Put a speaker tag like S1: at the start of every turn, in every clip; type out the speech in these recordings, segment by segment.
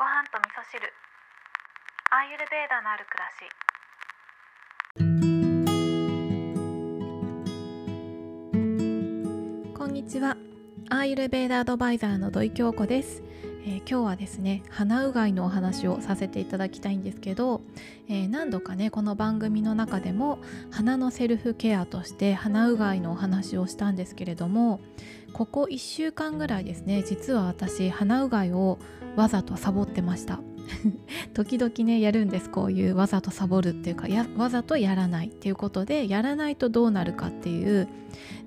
S1: ご飯と味噌汁。アーユルベーダのある暮らし。
S2: こんにちは。アーユルベーダアドバイザーの土井京子です、えー今日はですね鼻うがいのお話をさせていただきたいんですけど、えー何度かねこの番組の中でも鼻のセルフケアとして鼻うがいのお話をしたんですけれどもここ1週間ぐらいですね実は私鼻うがいをわざとサボってました。時々ねやるんです。こういうわざとサボるっていうかやわざとやらないっていうことでやらないとどうなるかっていう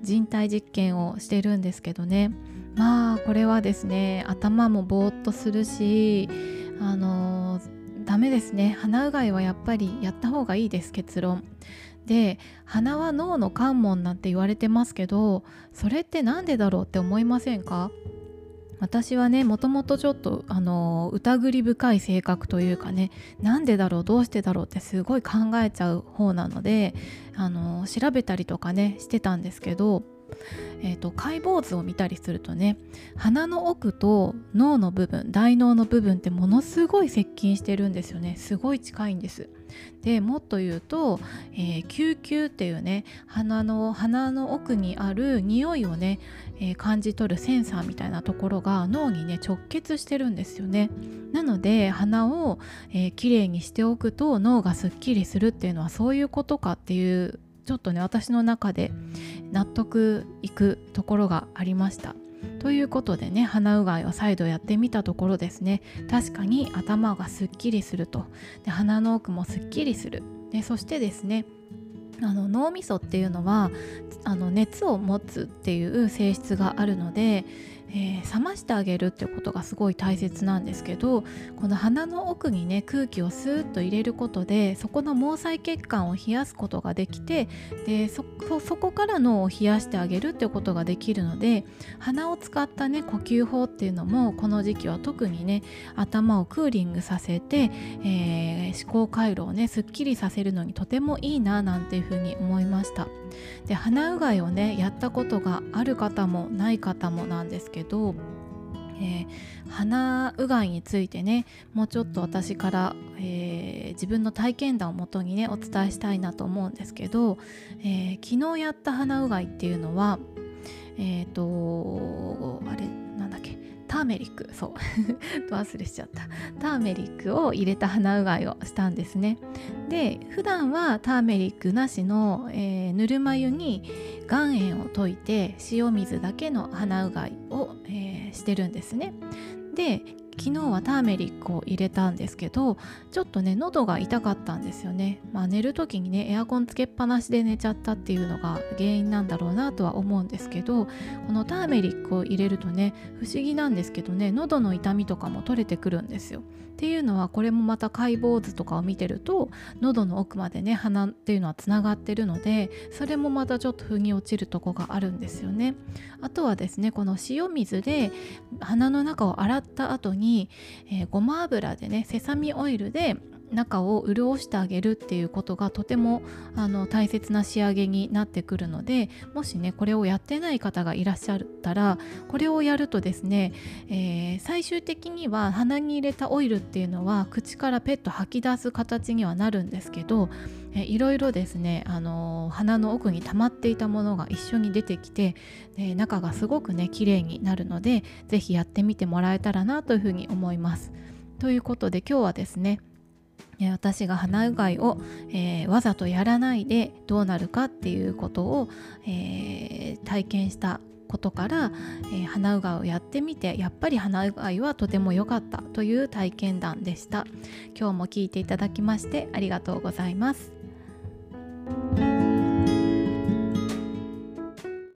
S2: 人体実験をしてるんですけどね。まあこれはですね頭もぼーっとするしあのダメですね。鼻うがいはやっぱりやった方がいいです結論。で鼻は脳の関門なんて言われてますけどそれって何でだろうって思いませんか？私はねもともとちょっとあの疑り深い性格というかねなんでだろうどうしてだろうってすごい考えちゃう方なのであの調べたりとかねしてたんですけど、えー、と解剖図を見たりするとね鼻の奥と脳の部分大脳の部分ってものすごい接近してるんですよねすごい近いんです。でもっと言うと、えー、嗅球っていうね鼻の鼻の奥にある匂いをね、えー感じ取るセンサーみたいなところが脳にね直結してるんですよね。なので鼻を、えー、きれいにしておくと脳がすっきりするっていうのはそういうことかっていうちょっとね私の中で納得いくところがありました。ということでね鼻うがいを再度やってみたところですね。確かに頭がすっきりすると。で鼻の奥もすっきりする。でそしてですねあの脳みそっていうのはあの熱を持つっていう性質があるので、えー冷ましてあげるってことがすごい大切なんですけどこの鼻の奥にね空気をスーッと入れることでそこの毛細血管を冷やすことができてでそこから脳を冷やしてあげるってことができるので鼻を使ったね呼吸法っていうのもこの時期は特にね頭をクーリングさせて、えー思考回路をねすっきりさせるのにとてもいいななんていうふうに思いました。で鼻うがいをねやったことがある方もない方もなんですけどえー鼻うがいについてねもうちょっと私から、えー自分の体験談をもとにねお伝えしたいなと思うんですけど、えー昨日やった鼻うがいっていうのはえっ、とあれなんだっけターメリックそう。忘れしちゃった。ターメリックを入れた鼻うがいをしたんですね。で普段はターメリックなしの、えぬるま湯に岩塩を溶いて塩水だけの鼻うがいを、えーしてるんですね。で昨日はターメリックを入れたんですけどちょっとね喉が痛かったんですよね。まあ寝る時にねエアコンつけっぱなしで寝ちゃったっていうのが原因なんだろうなとは思うんですけどこのターメリックを入れるとね不思議なんですけどね喉の痛みとかも取れてくるんですよ。っていうのはこれもまた解剖図とかを見てると喉の奥までね鼻っていうのはつながってるのでそれもまたちょっと腑に落ちるとこがあるんですよね。あとはですねこの塩水で鼻の中を洗った後に、えーごま油でねセサミオイルで中を潤してあげるっていうことがとてもあの大切な仕上げになってくるのでもしねこれをやってない方がいらっしゃったらこれをやるとですね、えー最終的には鼻に入れたオイルっていうのは口からペット吐き出す形にはなるんですけど、えーいろいろですね、あのー鼻の奥に溜まっていたものが一緒に出てきて、で中がすごくね綺麗になるので是非やってみてもらえたらなというふうに思います。ということで今日はですね私が鼻うがいを、えーわざとやらないでどうなるかっていうことを、えー体験したことから、えー鼻うがいをやってみてやっぱり鼻うがいはとても良かったという体験談でした。今日も聞いていただきましてありがとうございます。